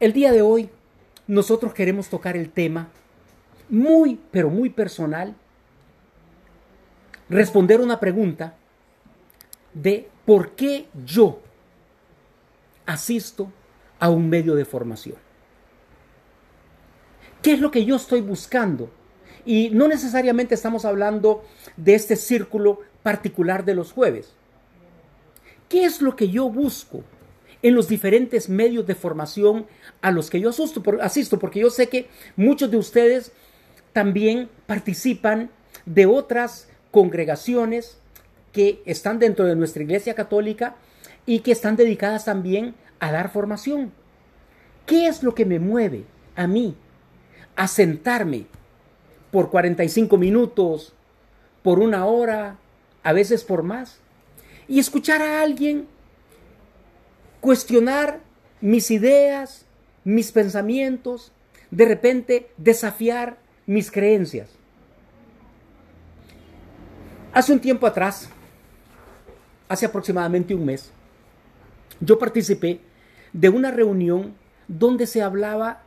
El día de hoy nosotros queremos tocar el tema muy, pero muy personal, responder una pregunta de por qué yo asisto a un medio de formación. ¿Qué es lo que yo estoy buscando? Y no necesariamente estamos hablando de este círculo particular de los jueves. ¿Qué es lo que yo busco en los diferentes medios de formación a los que yo asisto? Porque yo sé que muchos de ustedes también participan de otras congregaciones que están dentro de nuestra iglesia católica y que están dedicadas también a dar formación. ¿Qué es lo que me mueve a mí a sentarme por 45 minutos, por una hora, a veces por más, y escuchar a alguien cuestionar mis ideas, mis pensamientos, de repente desafiar mis creencias? Hace un tiempo atrás, hace aproximadamente un mes, yo participé de una reunión donde se hablaba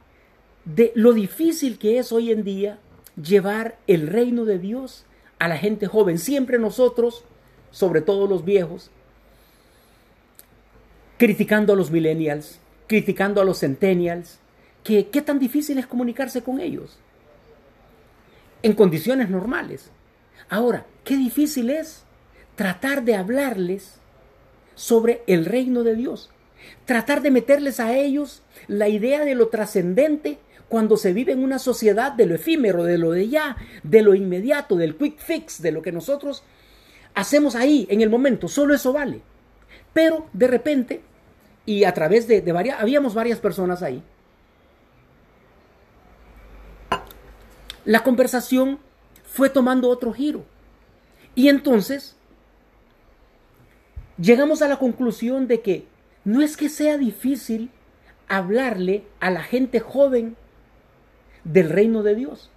de lo difícil que es hoy en día llevar el reino de Dios a la gente joven. Siempre nosotros, sobre todo los viejos, criticando a los millennials, criticando a los centennials, que qué tan difícil es comunicarse con ellos en condiciones normales. Ahora, qué difícil es tratar de hablarles sobre el reino de Dios. Tratar de meterles a ellos la idea de lo trascendente cuando se vive en una sociedad de lo efímero, de lo de ya, de lo inmediato, del quick fix, de lo que nosotros hacemos ahí en el momento, solo eso vale. Pero de repente, y a través de, varias, habíamos varias personas ahí, la conversación fue tomando otro giro. Y entonces llegamos a la conclusión de que no es que sea difícil hablarle a la gente joven del reino de Dios.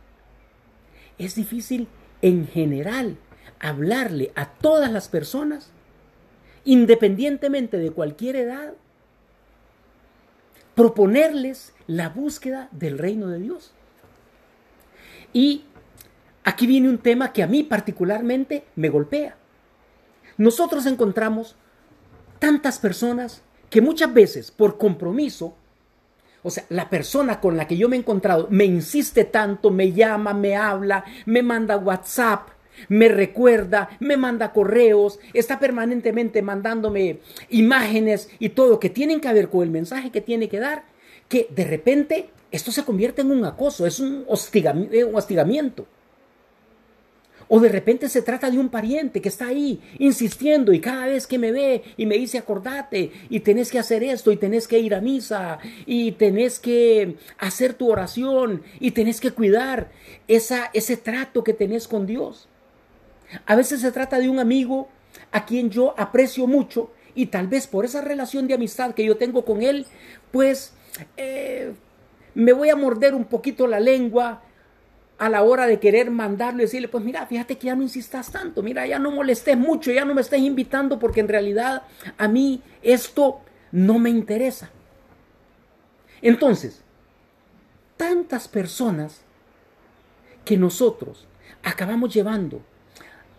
Es difícil en general hablarle a todas las personas, independientemente de cualquier edad, proponerles la búsqueda del reino de Dios. Y aquí viene un tema que a mí particularmente me golpea. Nosotros encontramos tantas personas que muchas veces por compromiso, o sea, la persona con la que yo me he encontrado me insiste tanto, me llama, me habla, me manda WhatsApp, me recuerda, me manda correos, está permanentemente mandándome imágenes y todo que tienen que ver con el mensaje que tiene que dar, que de repente esto se convierte en un acoso, es un hostigamiento. O de repente se trata de un pariente que está ahí insistiendo y cada vez que me ve y me dice acordate y tenés que hacer esto y tenés que ir a misa y tenés que hacer tu oración y tenés que cuidar esa, ese trato que tenés con Dios. A veces se trata de un amigo a quien yo aprecio mucho y tal vez por esa relación de amistad que yo tengo con él, pues eh, me voy a morder un poquito la lengua a la hora de querer mandarlo y decirle, pues mira, fíjate que ya no insistas tanto, mira, ya no molestes mucho, ya no me estés invitando porque en realidad a mí esto no me interesa. Entonces, tantas personas que nosotros acabamos llevando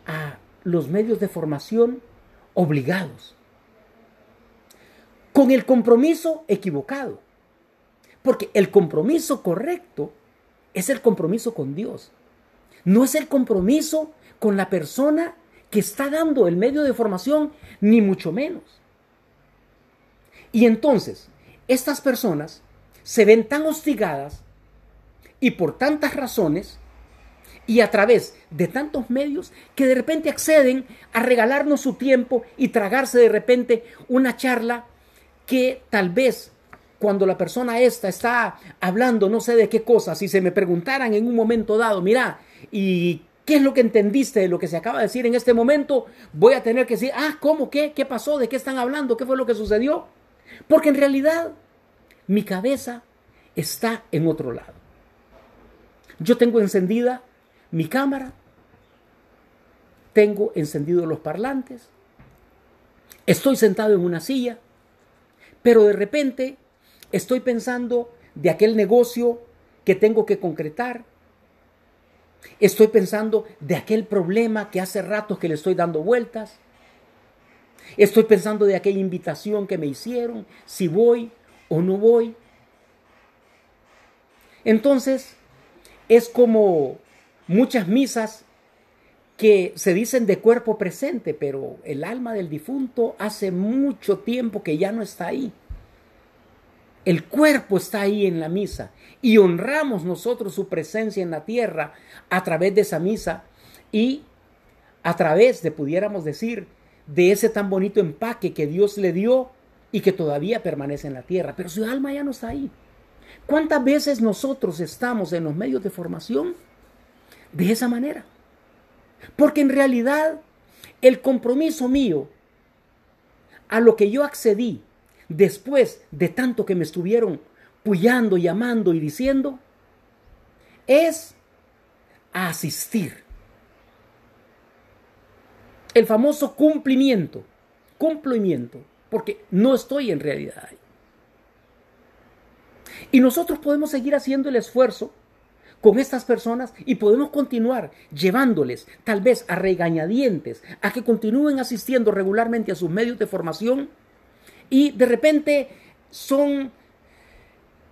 a los medios de formación obligados, con el compromiso equivocado, porque el compromiso correcto es el compromiso con Dios. No es el compromiso con la persona que está dando el medio de formación, ni mucho menos. Y entonces, estas personas se ven tan hostigadas y por tantas razones y a través de tantos medios que de repente acceden a regalarnos su tiempo y tragarse de repente una charla que tal vez cuando la persona esta está hablando no sé de qué cosa, si se me preguntaran en un momento dado, mira, ¿y qué es lo que entendiste de lo que se acaba de decir en este momento? Voy a tener que decir, ah, ¿cómo? ¿Qué? ¿Qué pasó? ¿De qué están hablando? ¿Qué fue lo que sucedió? Porque en realidad mi cabeza está en otro lado. Yo tengo encendida mi cámara, tengo encendidos los parlantes, estoy sentado en una silla, pero de repente Estoy pensando de aquel negocio que tengo que concretar. Estoy pensando de aquel problema que hace rato que le estoy dando vueltas. Estoy pensando de aquella invitación que me hicieron, si voy o no voy. Entonces, es como muchas misas que se dicen de cuerpo presente, pero el alma del difunto hace mucho tiempo que ya no está ahí. El cuerpo está ahí en la misa y honramos nosotros su presencia en la tierra a través de esa misa y a través de, pudiéramos decir, de ese tan bonito empaque que Dios le dio y que todavía permanece en la tierra, pero su alma ya no está ahí. ¿Cuántas veces nosotros estamos en los medios de formación de esa manera? Porque en realidad el compromiso mío a lo que yo accedí después de tanto que me estuvieron puyando, llamando y diciendo, es asistir. El famoso cumplimiento, cumplimiento, porque no estoy en realidad ahí. Y nosotros podemos seguir haciendo el esfuerzo con estas personas y podemos continuar llevándoles tal vez a regañadientes, a que continúen asistiendo regularmente a sus medios de formación y de repente son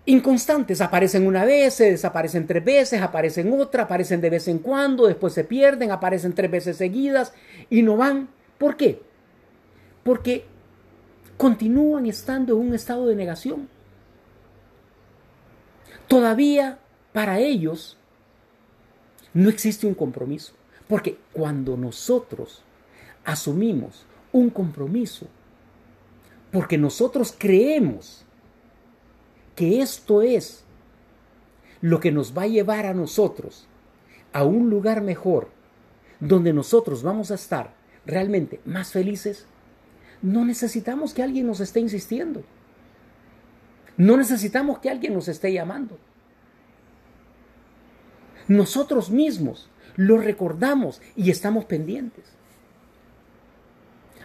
inconstantes, aparecen una vez, se desaparecen tres veces, aparecen otra, aparecen de vez en cuando, después se pierden, aparecen tres veces seguidas y no van. ¿Por qué? Porque continúan estando en un estado de negación. Todavía para ellos no existe un compromiso. Porque cuando nosotros asumimos un compromiso, porque nosotros creemos que esto es lo que nos va a llevar a nosotros a un lugar mejor, donde nosotros vamos a estar realmente más felices, no necesitamos que alguien nos esté insistiendo. No necesitamos que alguien nos esté llamando. Nosotros mismos lo recordamos y estamos pendientes.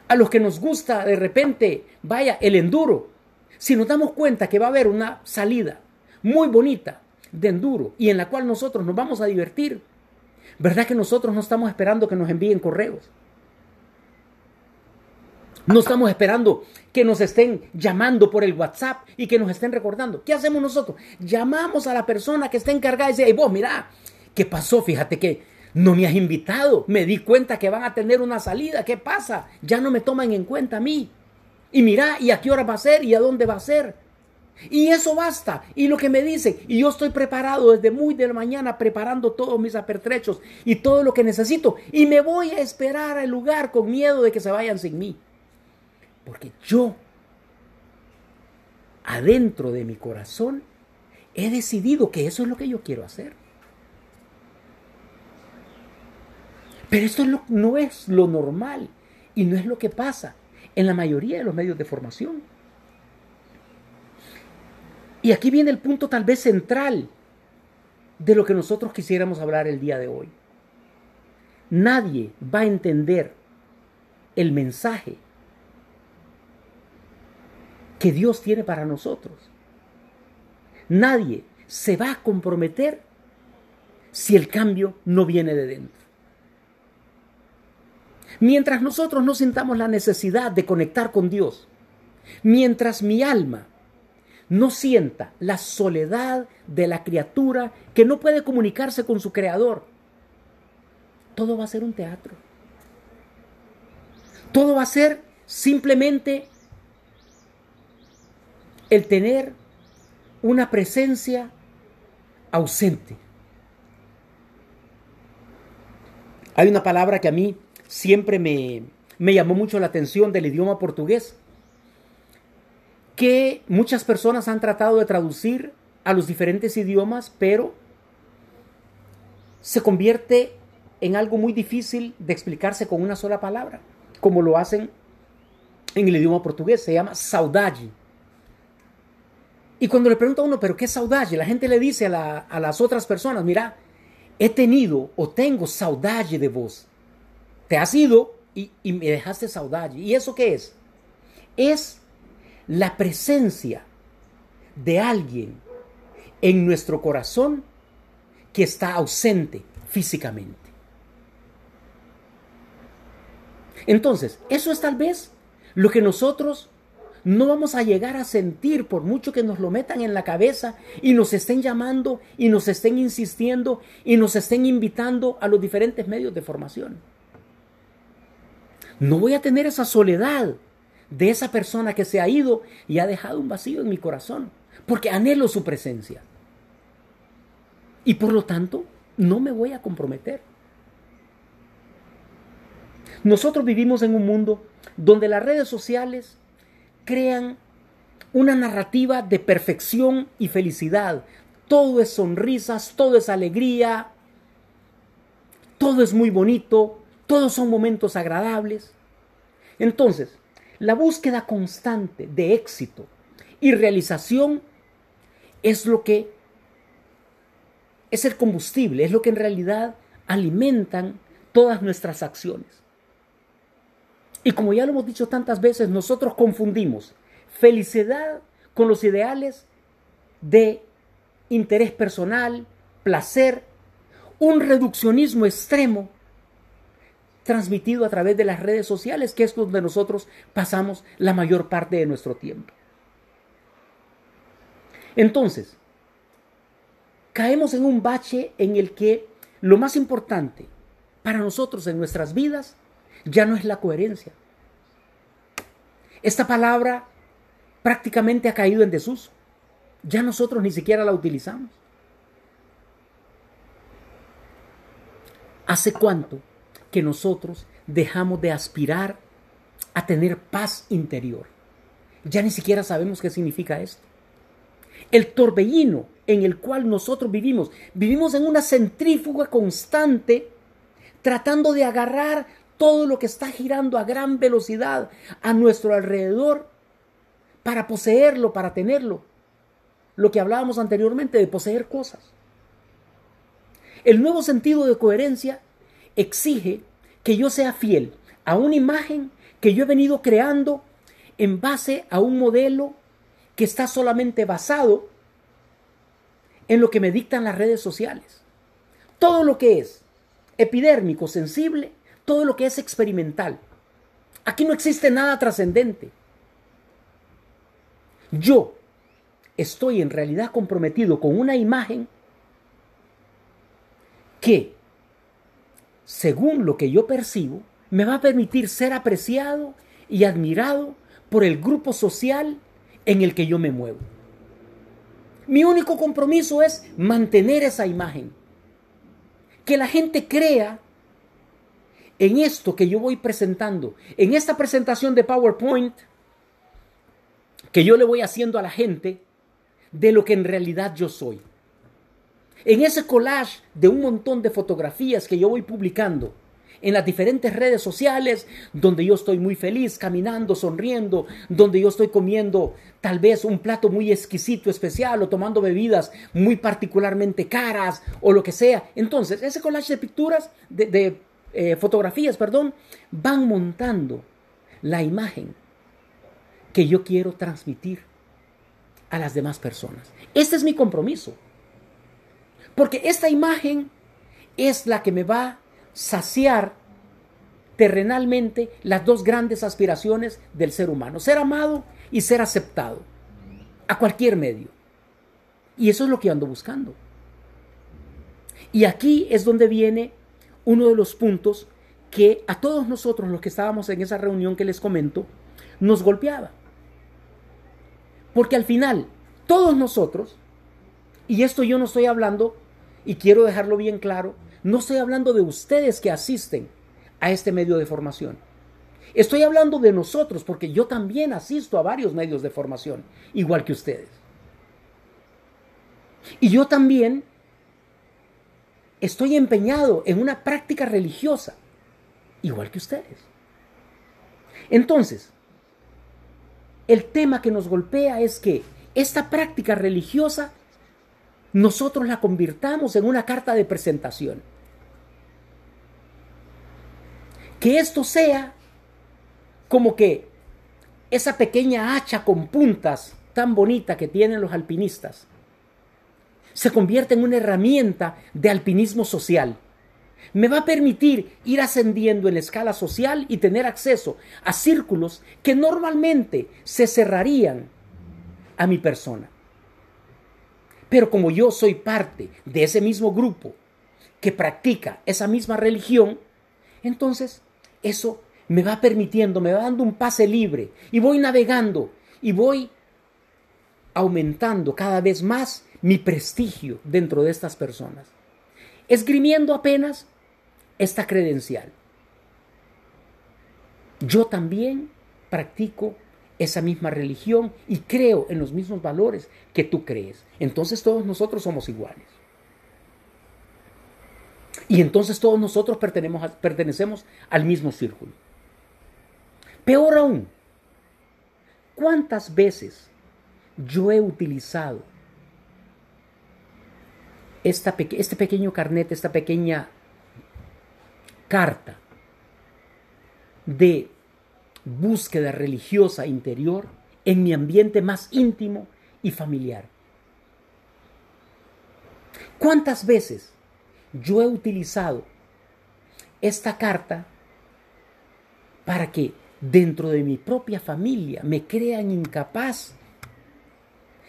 A los que nos gusta de repente, vaya, el enduro, si nos damos cuenta que va a haber una salida muy bonita de enduro y en la cual nosotros nos vamos a divertir, ¿verdad que nosotros no estamos esperando que nos envíen correos? No estamos esperando que nos estén llamando por el WhatsApp y que nos estén recordando. ¿Qué hacemos nosotros? Llamamos a la persona que está encargada y dice, hey, vos, mira, ¿qué pasó? Fíjate que no me has invitado. Me di cuenta que van a tener una salida. ¿Qué pasa? Ya no me toman en cuenta a mí. Y mira, ¿y a qué hora va a ser? ¿Y a dónde va a ser? Y eso basta. Y lo que me dice, y yo estoy preparado desde muy de la mañana preparando todos mis apertrechos y todo lo que necesito. Y me voy a esperar al lugar con miedo de que se vayan sin mí. Porque yo, adentro de mi corazón, he decidido que eso es lo que yo quiero hacer. Pero esto no es lo normal y no es lo que pasa en la mayoría de los medios de formación. Y aquí viene el punto tal vez central de lo que nosotros quisiéramos hablar el día de hoy. Nadie va a entender el mensaje que Dios tiene para nosotros. Nadie se va a comprometer si el cambio no viene de dentro. Mientras nosotros no sintamos la necesidad de conectar con Dios, mientras mi alma no sienta la soledad de la criatura que no puede comunicarse con su creador, todo va a ser un teatro. Todo va a ser simplemente el tener una presencia ausente. Hay una palabra que a mí siempre me, llamó mucho la atención del idioma portugués, que muchas personas han tratado de traducir a los diferentes idiomas, pero se convierte en algo muy difícil de explicarse con una sola palabra, como lo hacen en el idioma portugués, se llama saudade. Y cuando le pregunta a uno, ¿pero qué es saudade? La gente le dice a, a las otras personas, mira, he tenido o tengo saudade de vos te has ido y, me dejaste saudade. ¿Y eso qué es? Es la presencia de alguien en nuestro corazón que está ausente físicamente. Entonces, eso es tal vez lo que nosotros no vamos a llegar a sentir por mucho que nos lo metan en la cabeza y nos estén llamando y nos estén insistiendo y nos estén invitando a los diferentes medios de formación. No voy a tener esa soledad de esa persona que se ha ido y ha dejado un vacío en mi corazón, porque anhelo su presencia. Y por lo tanto, no me voy a comprometer. Nosotros vivimos en un mundo donde las redes sociales crean una narrativa de perfección y felicidad. Todo es sonrisas, todo es alegría, todo es muy bonito, todos son momentos agradables. Entonces, la búsqueda constante de éxito y realización es lo que es el combustible, es lo que en realidad alimentan todas nuestras acciones. Y como ya lo hemos dicho tantas veces, nosotros confundimos felicidad con los ideales de interés personal, placer, un reduccionismo extremo transmitido a través de las redes sociales, que es donde nosotros pasamos la mayor parte de nuestro tiempo. Entonces, caemos en un bache en el que lo más importante para nosotros en nuestras vidas ya no es la coherencia. Esta palabra prácticamente ha caído en desuso. Ya nosotros ni siquiera la utilizamos. ¿Hace cuánto que nosotros dejamos de aspirar a tener paz interior? Ya ni siquiera sabemos qué significa esto. El torbellino en el cual nosotros vivimos, vivimos en una centrífuga constante tratando de agarrar todo lo que está girando a gran velocidad a nuestro alrededor para poseerlo, para tenerlo. Lo que hablábamos anteriormente de poseer cosas. El nuevo sentido de coherencia exige que yo sea fiel a una imagen que yo he venido creando en base a un modelo que está solamente basado en lo que me dictan las redes sociales. Todo lo que es epidérmico, sensible, todo lo que es experimental. Aquí no existe nada trascendente. Yo estoy en realidad comprometido con una imagen que, según lo que yo percibo, me va a permitir ser apreciado y admirado por el grupo social en el que yo me muevo. Mi único compromiso es mantener esa imagen. Que la gente crea en esto que yo voy presentando, en esta presentación de PowerPoint que yo le voy haciendo a la gente de lo que en realidad yo soy. En ese collage de un montón de fotografías que yo voy publicando en las diferentes redes sociales, donde yo estoy muy feliz, caminando, sonriendo, donde yo estoy comiendo tal vez un plato muy exquisito, especial, o tomando bebidas muy particularmente caras, o lo que sea. Entonces, ese collage de picturas, de, eh, fotografías, perdón, van montando la imagen que yo quiero transmitir a las demás personas. Este es mi compromiso. Porque esta imagen es la que me va a saciar terrenalmente las dos grandes aspiraciones del ser humano, ser amado y ser aceptado a cualquier medio. Y eso es lo que ando buscando. Y aquí es donde viene uno de los puntos que a todos nosotros los que estábamos en esa reunión que les comento, nos golpeaba. Porque al final, todos nosotros, y esto yo no estoy hablando, y quiero dejarlo bien claro, no estoy hablando de ustedes que asisten a este medio de formación. Estoy hablando de nosotros, porque yo también asisto a varios medios de formación, igual que ustedes. Y yo también estoy empeñado en una práctica religiosa, igual que ustedes. Entonces, el tema que nos golpea es que esta práctica religiosa nosotros la convirtamos en una carta de presentación. Que esto sea como que esa pequeña hacha con puntas tan bonita que tienen los alpinistas se convierte en una herramienta de alpinismo social. Me va a permitir ir ascendiendo en la escala social y tener acceso a círculos que normalmente se cerrarían a mi persona. Pero como yo soy parte de ese mismo grupo que practica esa misma religión, entonces eso me va permitiendo, me va dando un pase libre y voy navegando y voy aumentando cada vez más mi prestigio dentro de estas personas, esgrimiendo apenas esta credencial. Yo también practico esa misma religión y creo en los mismos valores que tú crees. Entonces todos nosotros somos iguales. Y entonces todos nosotros pertenecemos, pertenecemos al mismo círculo. Peor aún, ¿cuántas veces yo he utilizado esta, este pequeño carnet, esta pequeña carta de búsqueda religiosa interior en mi ambiente más íntimo y familiar. ¿Cuántas veces yo he utilizado esta carta para que dentro de mi propia familia me crean incapaz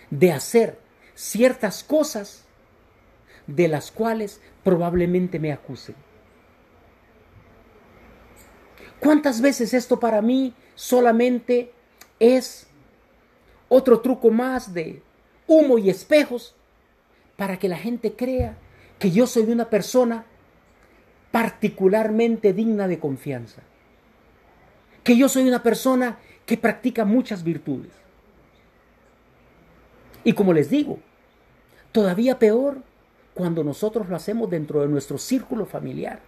de hacer ciertas cosas de las cuales probablemente me acusen. ¿Cuántas veces esto para mí solamente es otro truco más de humo y espejos para que la gente crea que yo soy una persona particularmente digna de confianza? Que yo soy una persona que practica muchas virtudes. Y como les digo, todavía peor cuando nosotros lo hacemos dentro de nuestro círculo familiar.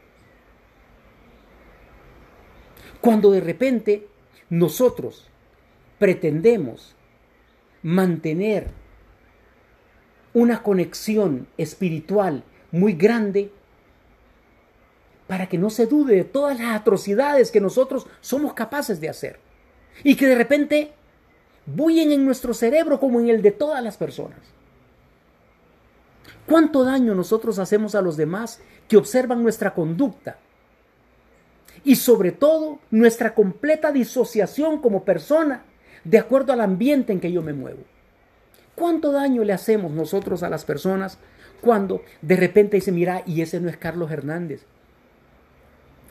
Cuando de repente nosotros pretendemos mantener una conexión espiritual muy grande para que no se dude de todas las atrocidades que nosotros somos capaces de hacer y que de repente bullen en nuestro cerebro como en el de todas las personas. ¿Cuánto daño nosotros hacemos a los demás que observan nuestra conducta? Y sobre todo nuestra completa disociación como persona de acuerdo al ambiente en que yo me muevo. ¿Cuánto daño le hacemos nosotros a las personas cuando de repente dice, mira, y ese no es Carlos Hernández?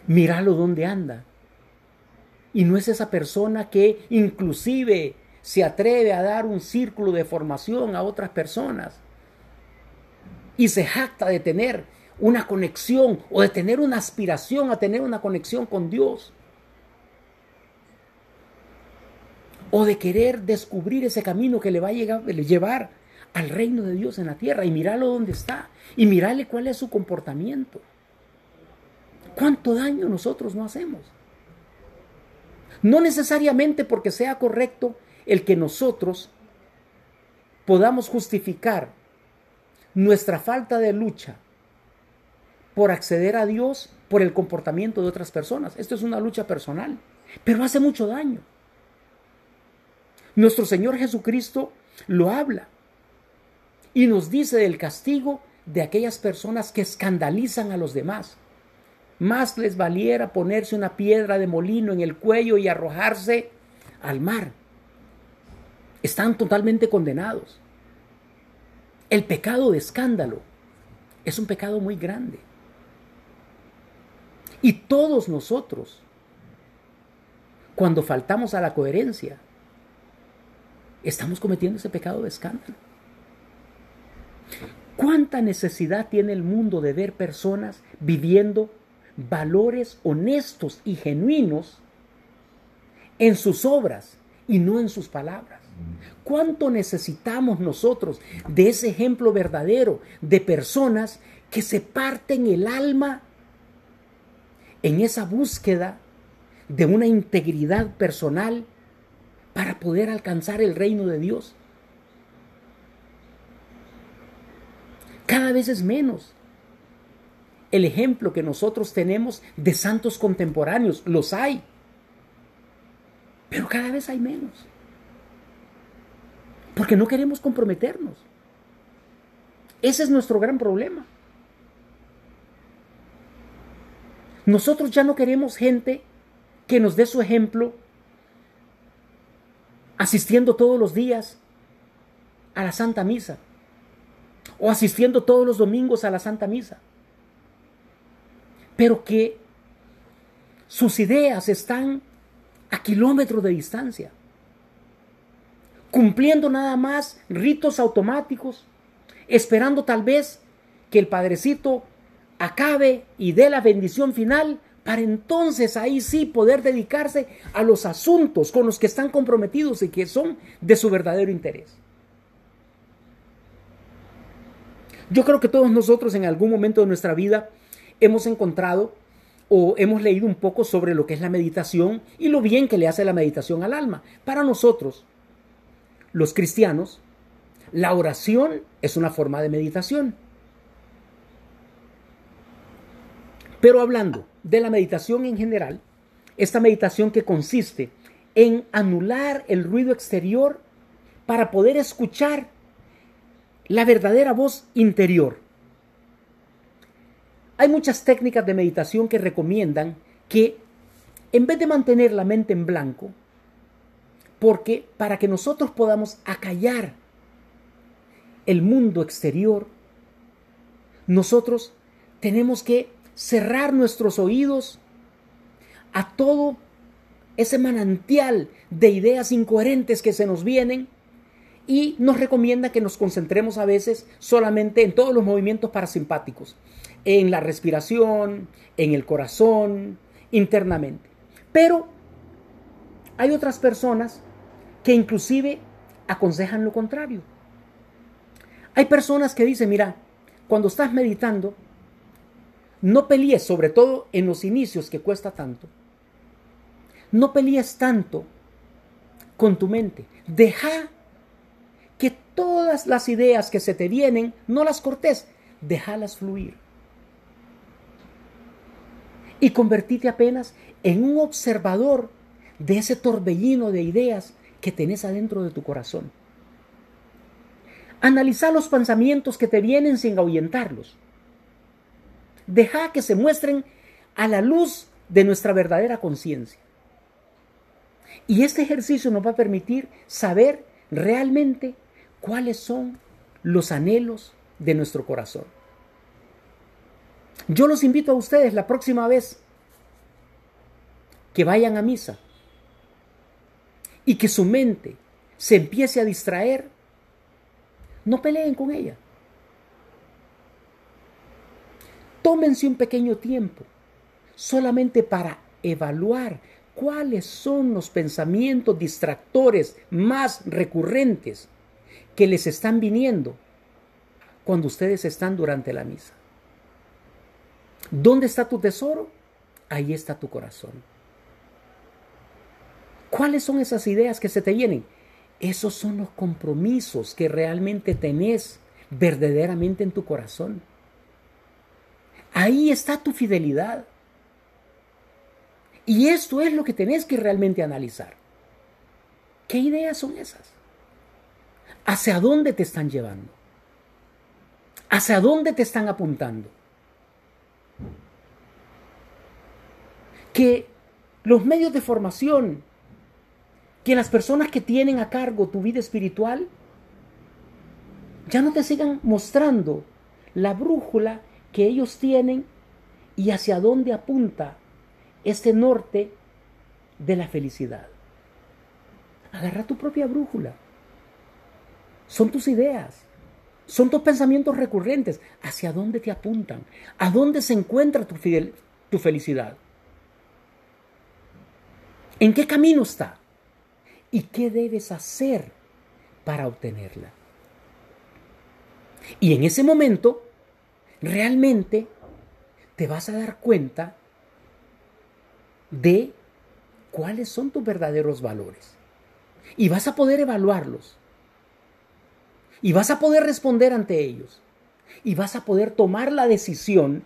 Míralo dónde anda. Y no es esa persona que inclusive se atreve a dar un círculo de formación a otras personas y se jacta de tener una conexión o de tener una aspiración a tener una conexión con Dios. O de querer descubrir ese camino que le va a llevar al reino de Dios en la tierra y mirarlo dónde está y mirarle cuál es su comportamiento. ¿Cuánto daño nosotros no hacemos? No necesariamente porque sea correcto el que nosotros podamos justificar nuestra falta de lucha por acceder a Dios por el comportamiento de otras personas. Esto es una lucha personal, pero hace mucho daño. Nuestro Señor Jesucristo lo habla y nos dice del castigo de aquellas personas que escandalizan a los demás. Más les valiera ponerse una piedra de molino en el cuello y arrojarse al mar. Están totalmente condenados. El pecado de escándalo es un pecado muy grande. Y todos nosotros, cuando faltamos a la coherencia, estamos cometiendo ese pecado de escándalo. ¿Cuánta necesidad tiene el mundo de ver personas viviendo valores honestos y genuinos en sus obras y no en sus palabras? ¿Cuánto necesitamos nosotros de ese ejemplo verdadero de personas que se parten el alma en esa búsqueda de una integridad personal para poder alcanzar el reino de Dios? Cada vez es menos el ejemplo que nosotros tenemos de santos contemporáneos. Los hay, pero cada vez hay menos. Porque no queremos comprometernos. Ese es nuestro gran problema. Nosotros ya no queremos gente que nos dé su ejemplo asistiendo todos los días a la Santa Misa o asistiendo todos los domingos a la Santa Misa, pero que sus ideas están a kilómetros de distancia, cumpliendo nada más ritos automáticos, esperando tal vez que el Padrecito acabe y dé la bendición final para entonces ahí sí poder dedicarse a los asuntos con los que están comprometidos y que son de su verdadero interés. Yo creo que todos nosotros en algún momento de nuestra vida hemos encontrado o hemos leído un poco sobre lo que es la meditación y lo bien que le hace la meditación al alma. Para nosotros, los cristianos, la oración es una forma de meditación. Pero hablando de la meditación en general, esta meditación que consiste en anular el ruido exterior para poder escuchar la verdadera voz interior. Hay muchas técnicas de meditación que recomiendan que en vez de mantener la mente en blanco, porque para que nosotros podamos acallar el mundo exterior, nosotros tenemos que cerrar nuestros oídos a todo ese manantial de ideas incoherentes que se nos vienen y nos recomienda que nos concentremos a veces solamente en todos los movimientos parasimpáticos, en la respiración, en el corazón, internamente. Pero hay otras personas que inclusive aconsejan lo contrario. Hay personas que dicen, mira, cuando estás meditando, no pelees, sobre todo en los inicios que cuesta tanto, no pelees tanto con tu mente. Deja que todas las ideas que se te vienen, no las cortes, déjalas fluir. Y convertite apenas en un observador de ese torbellino de ideas que tenés adentro de tu corazón. Analiza los pensamientos que te vienen sin ahuyentarlos. Deja que se muestren a la luz de nuestra verdadera conciencia. Y este ejercicio nos va a permitir saber realmente cuáles son los anhelos de nuestro corazón. Yo los invito a ustedes la próxima vez que vayan a misa y que su mente se empiece a distraer, no peleen con ella. Tómense un pequeño tiempo solamente para evaluar cuáles son los pensamientos distractores más recurrentes que les están viniendo cuando ustedes están durante la misa. ¿Dónde está tu tesoro? Ahí está tu corazón. ¿Cuáles son esas ideas que se te vienen? Esos son los compromisos que realmente tenés verdaderamente en tu corazón. Ahí está tu fidelidad. Y esto es lo que tenés que realmente analizar. ¿Qué ideas son esas? ¿Hacia dónde te están llevando? ¿Hacia dónde te están apuntando? Que los medios de formación, que las personas que tienen a cargo tu vida espiritual, ya no te sigan mostrando la brújula que ellos tienen y hacia dónde apunta este norte de la felicidad. Agarra tu propia brújula. Son tus ideas. Son tus pensamientos recurrentes. ¿Hacia dónde te apuntan? ¿A dónde se encuentra tu, tu felicidad? ¿En qué camino está? ¿Y qué debes hacer para obtenerla? Y en ese momento realmente te vas a dar cuenta de cuáles son tus verdaderos valores. Y vas a poder evaluarlos. Y vas a poder responder ante ellos. Y vas a poder tomar la decisión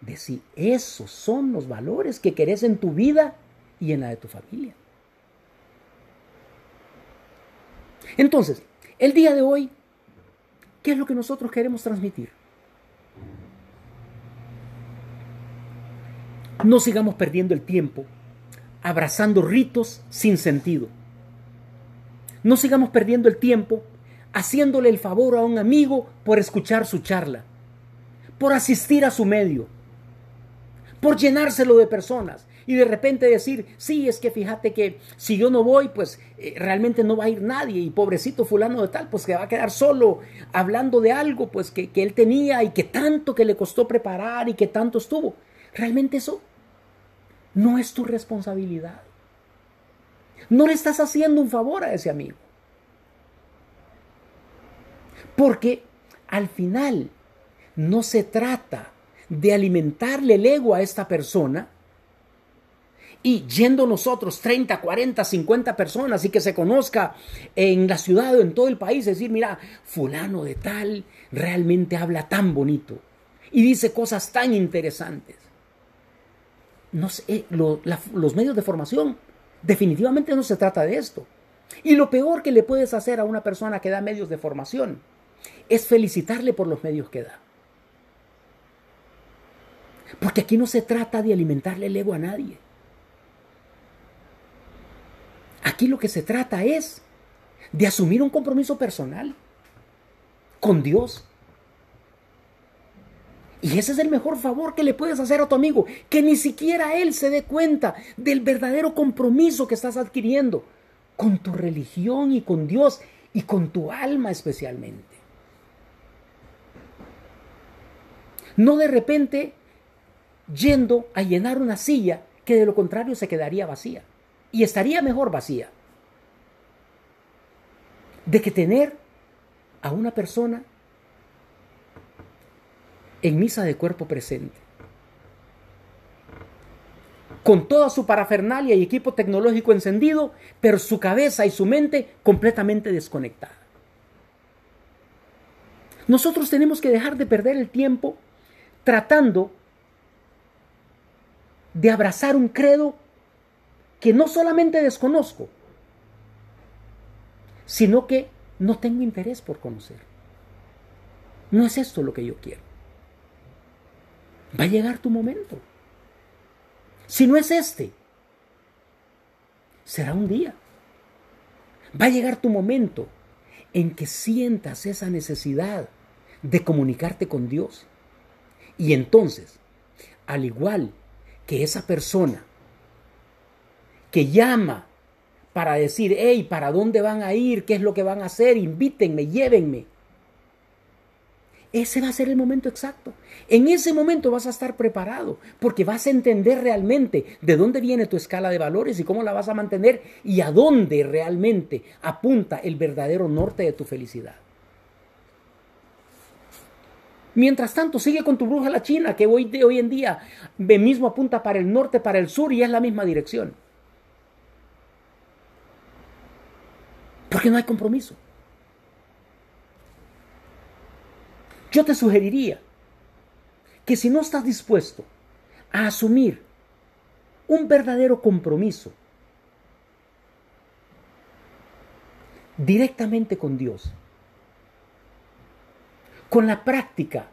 de si esos son los valores que querés en tu vida y en la de tu familia. Entonces, el día de hoy, ¿qué es lo que nosotros queremos transmitir? No sigamos perdiendo el tiempo abrazando ritos sin sentido. No sigamos perdiendo el tiempo haciéndole el favor a un amigo por escuchar su charla, por asistir a su medio, por llenárselo de personas y de repente decir, sí, es que fíjate que si yo no voy, pues eh, realmente no va a ir nadie y pobrecito fulano de tal, pues que va a quedar solo hablando de algo pues que, que él tenía y que tanto que le costó preparar y que tanto estuvo. Realmente eso no es tu responsabilidad. No le estás haciendo un favor a ese amigo. Porque al final no se trata de alimentarle el ego a esta persona y yendo nosotros 30, 40, 50 personas y que se conozca en la ciudad o en todo el país, decir, mira, fulano de tal realmente habla tan bonito y dice cosas tan interesantes. No sé, eh, los medios de formación definitivamente no se trata de esto. Y lo peor que le puedes hacer a una persona que da medios de formación es felicitarle por los medios que da. Porque aquí no se trata de alimentarle el ego a nadie. Aquí lo que se trata es de asumir un compromiso personal con Dios. Y ese es el mejor favor que le puedes hacer a tu amigo, que ni siquiera él se dé cuenta del verdadero compromiso que estás adquiriendo con tu religión y con Dios y con tu alma especialmente. No de repente yendo a llenar una silla que de lo contrario se quedaría vacía. Y estaría mejor vacía. De que tener a una persona en misa de cuerpo presente. Con toda su parafernalia y equipo tecnológico encendido, pero su cabeza y su mente completamente desconectada. Nosotros tenemos que dejar de perder el tiempo tratando de abrazar un credo que no solamente desconozco, sino que no tengo interés por conocer. No es esto lo que yo quiero. Va a llegar tu momento. Si no es este, será un día. Va a llegar tu momento en que sientas esa necesidad de comunicarte con Dios. Y entonces, al igual que esa persona que llama para decir, hey, ¿para dónde van a ir? ¿Qué es lo que van a hacer? Invítenme, llévenme. Ese va a ser el momento exacto. En ese momento vas a estar preparado porque vas a entender realmente de dónde viene tu escala de valores y cómo la vas a mantener y a dónde realmente apunta el verdadero norte de tu felicidad. Mientras tanto, sigue con tu bruja la china, que hoy, de hoy en día mismo apunta para el norte, para el sur y es la misma dirección. Porque no hay compromiso. Yo te sugeriría que si no estás dispuesto a asumir un verdadero compromiso directamente con Dios, con la práctica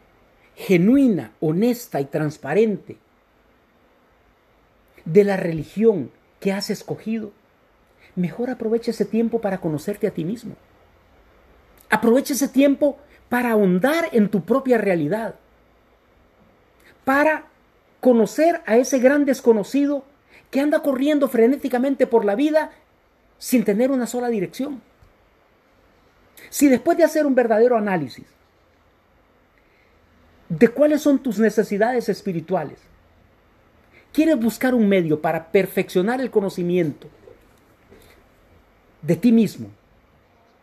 genuina, honesta y transparente de la religión que has escogido, mejor aprovecha ese tiempo para conocerte a ti mismo. Aprovecha ese tiempo para ahondar en tu propia realidad, para conocer a ese gran desconocido que anda corriendo frenéticamente por la vida sin tener una sola dirección. Si después de hacer un verdadero análisis de cuáles son tus necesidades espirituales, quieres buscar un medio para perfeccionar el conocimiento de ti mismo,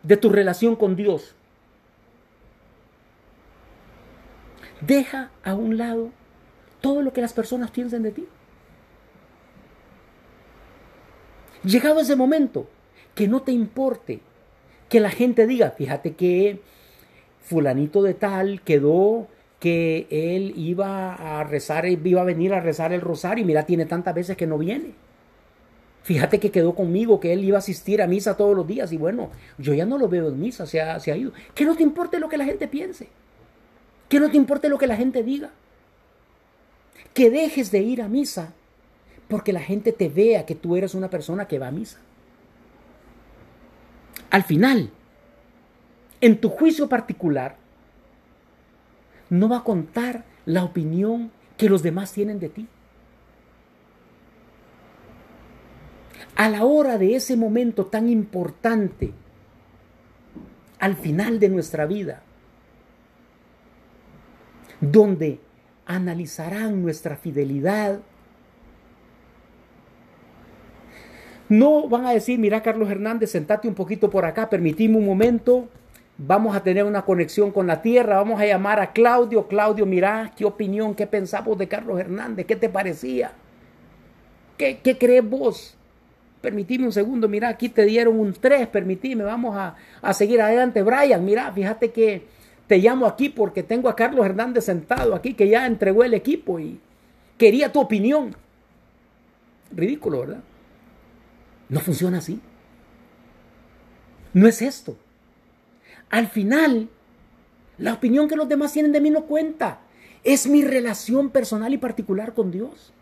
de tu relación con Dios, Deja a un lado todo lo que las personas piensen de ti. Llegado ese momento, que no te importe que la gente diga, fíjate que fulanito de tal quedó que él iba a rezar, iba a venir a rezar el rosario y mira, tiene tantas veces que no viene. Fíjate que quedó conmigo, que él iba a asistir a misa todos los días y bueno, yo ya no lo veo en misa, se ha, se ha ido. Que no te importe lo que la gente piense. Que no te importe lo que la gente diga. Que dejes de ir a misa porque la gente te vea que tú eres una persona que va a misa. Al final, en tu juicio particular, no va a contar la opinión que los demás tienen de ti. a la hora de ese momento tan importante, al final de nuestra vida, donde analizarán nuestra fidelidad. No van a decir, mira Carlos Hernández, sentate un poquito por acá, permitime un momento, vamos a tener una conexión con la tierra, vamos a llamar a Claudio, Claudio, mira, qué opinión, qué pensamos de Carlos Hernández, qué te parecía, qué, crees vos permitime un segundo, mira, aquí te dieron un 3, permitime, vamos a, a, seguir adelante. Brian, mira, fíjate que te llamo aquí porque tengo a Carlos Hernández sentado aquí que ya entregó el equipo y quería tu opinión. Ridículo, ¿verdad? No funciona así. No es esto. Al final, la opinión que los demás tienen de mí no cuenta. Es mi relación personal y particular con Dios.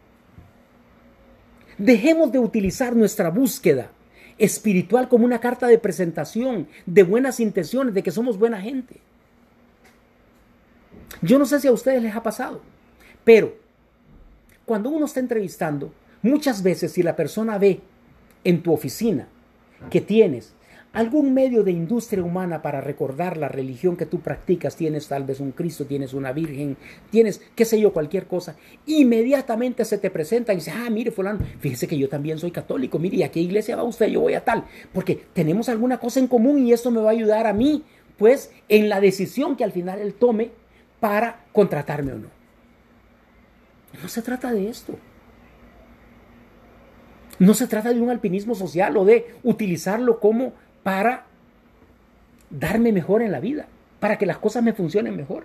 Dejemos de utilizar nuestra búsqueda espiritual como una carta de presentación, de buenas intenciones, de que somos buena gente. Yo no sé si a ustedes les ha pasado, pero cuando uno está entrevistando, muchas veces si la persona ve en tu oficina que tienes algún medio de industria humana para recordar la religión que tú practicas, tienes tal vez un Cristo, tienes una Virgen, tienes qué sé yo, cualquier cosa, inmediatamente se te presenta y dice, ah, mire fulano, fíjese que yo también soy católico, mire, ¿y a qué iglesia va usted? Yo voy a tal, porque tenemos alguna cosa en común y esto me va a ayudar a mí, pues, en la decisión que al final él tome para contratarme o no. No se trata de esto. No se trata de un alpinismo social o de utilizarlo como para darme mejor en la vida, para que las cosas me funcionen mejor.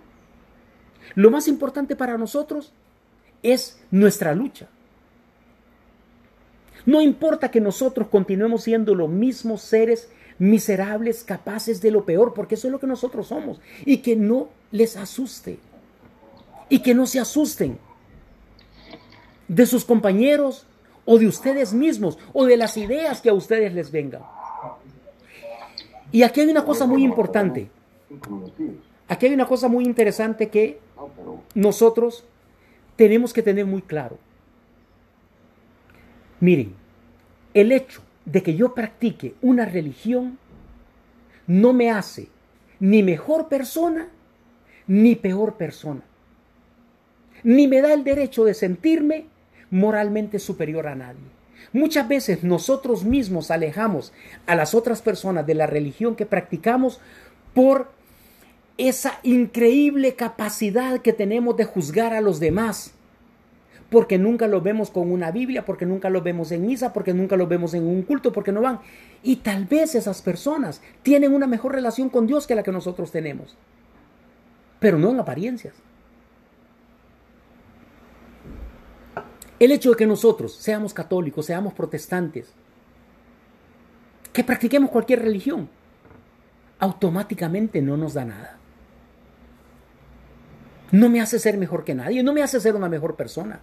Lo más importante para nosotros es nuestra lucha. No importa que nosotros continuemos siendo los mismos seres miserables, capaces de lo peor, porque eso es lo que nosotros somos. Y que no les asuste. Y que no se asusten de sus compañeros o de ustedes mismos o de las ideas que a ustedes les vengan. Y aquí hay una cosa muy importante. Aquí hay una cosa muy interesante que nosotros tenemos que tener muy claro. Miren, el hecho de que yo practique una religión no me hace ni mejor persona ni peor persona. Ni me da el derecho de sentirme moralmente superior a nadie. Muchas veces nosotros mismos alejamos a las otras personas de la religión que practicamos por esa increíble capacidad que tenemos de juzgar a los demás. Porque nunca lo vemos con una Biblia, porque nunca lo vemos en misa, porque nunca lo vemos en un culto, porque no van. Y tal vez esas personas tienen una mejor relación con Dios que la que nosotros tenemos. Pero no en apariencias. El hecho de que nosotros seamos católicos, seamos protestantes, que practiquemos cualquier religión, automáticamente no nos da nada. No me hace ser mejor que nadie, no me hace ser una mejor persona.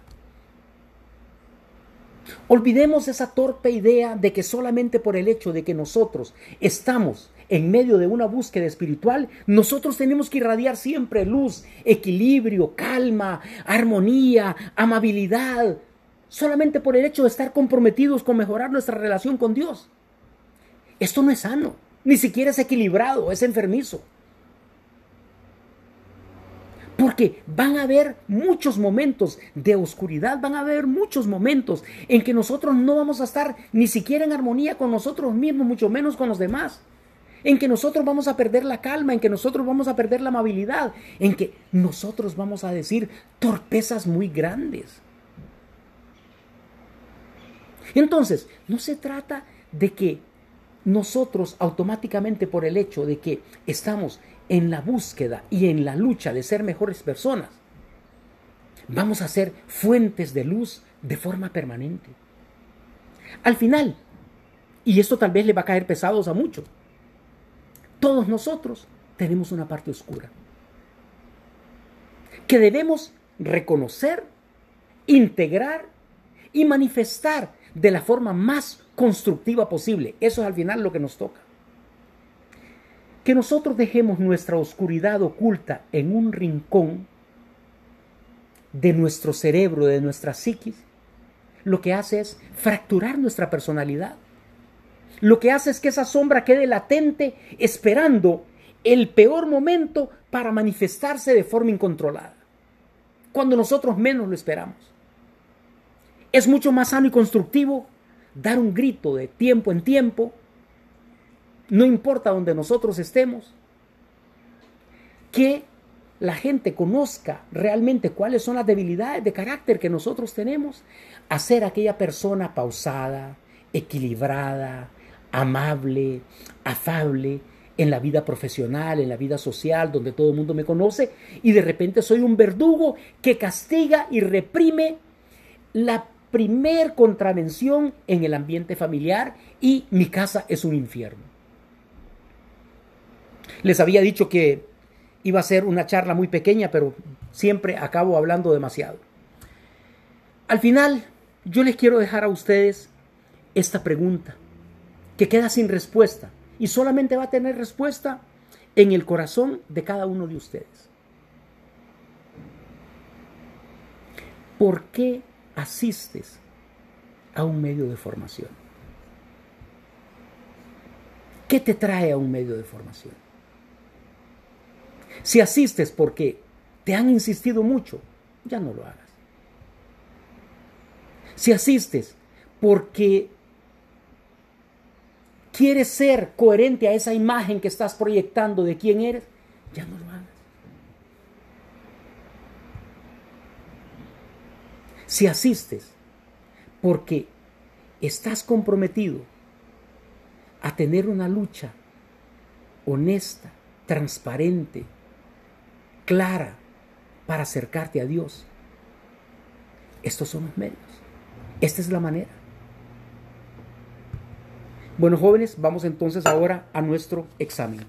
Olvidemos esa torpe idea de que solamente por el hecho de que nosotros estamos en medio de una búsqueda espiritual, nosotros tenemos que irradiar siempre luz, equilibrio, calma, armonía, amabilidad, solamente por el hecho de estar comprometidos con mejorar nuestra relación con Dios. Esto no es sano, ni siquiera es equilibrado, es enfermizo. Porque van a haber muchos momentos de oscuridad, van a haber muchos momentos en que nosotros no vamos a estar ni siquiera en armonía con nosotros mismos, mucho menos con los demás. En que nosotros vamos a perder la calma, en que nosotros vamos a perder la amabilidad, en que nosotros vamos a decir torpezas muy grandes. Entonces, no se trata de que nosotros automáticamente por el hecho de que estamos en la búsqueda y en la lucha de ser mejores personas, vamos a ser fuentes de luz de forma permanente. Al final, y esto tal vez le va a caer pesados a muchos, todos nosotros tenemos una parte oscura que debemos reconocer, integrar y manifestar de la forma más constructiva posible. Eso es al final lo que nos toca. Que nosotros dejemos nuestra oscuridad oculta en un rincón de nuestro cerebro, de nuestra psiquis, lo que hace es fracturar nuestra personalidad. Lo que hace es que esa sombra quede latente esperando el peor momento para manifestarse de forma incontrolada cuando nosotros menos lo esperamos. Es mucho más sano y constructivo dar un grito de tiempo en tiempo, no importa donde nosotros estemos, que la gente conozca realmente cuáles son las debilidades de carácter que nosotros tenemos, a ser aquella persona pausada, equilibrada, amable, afable, en la vida profesional, en la vida social, donde todo el mundo me conoce, y de repente soy un verdugo que castiga y reprime la primer contravención en el ambiente familiar y mi casa es un infierno. Les había dicho que iba a ser una charla muy pequeña, pero siempre acabo hablando demasiado. Al final, yo les quiero dejar a ustedes esta pregunta que queda sin respuesta y solamente va a tener respuesta en el corazón de cada uno de ustedes. ¿Por qué asistes a un medio de formación? ¿Qué te trae a un medio de formación? Si asistes porque te han insistido mucho, ya no lo hagas. Si asistes porque quieres ser coherente a esa imagen que estás proyectando de quién eres, ya no lo hagas. Si asistes porque estás comprometido a tener una lucha honesta, transparente, clara para acercarte a Dios, estos son los medios. Esta es la manera. Bueno, jóvenes, vamos entonces ahora a nuestro examen.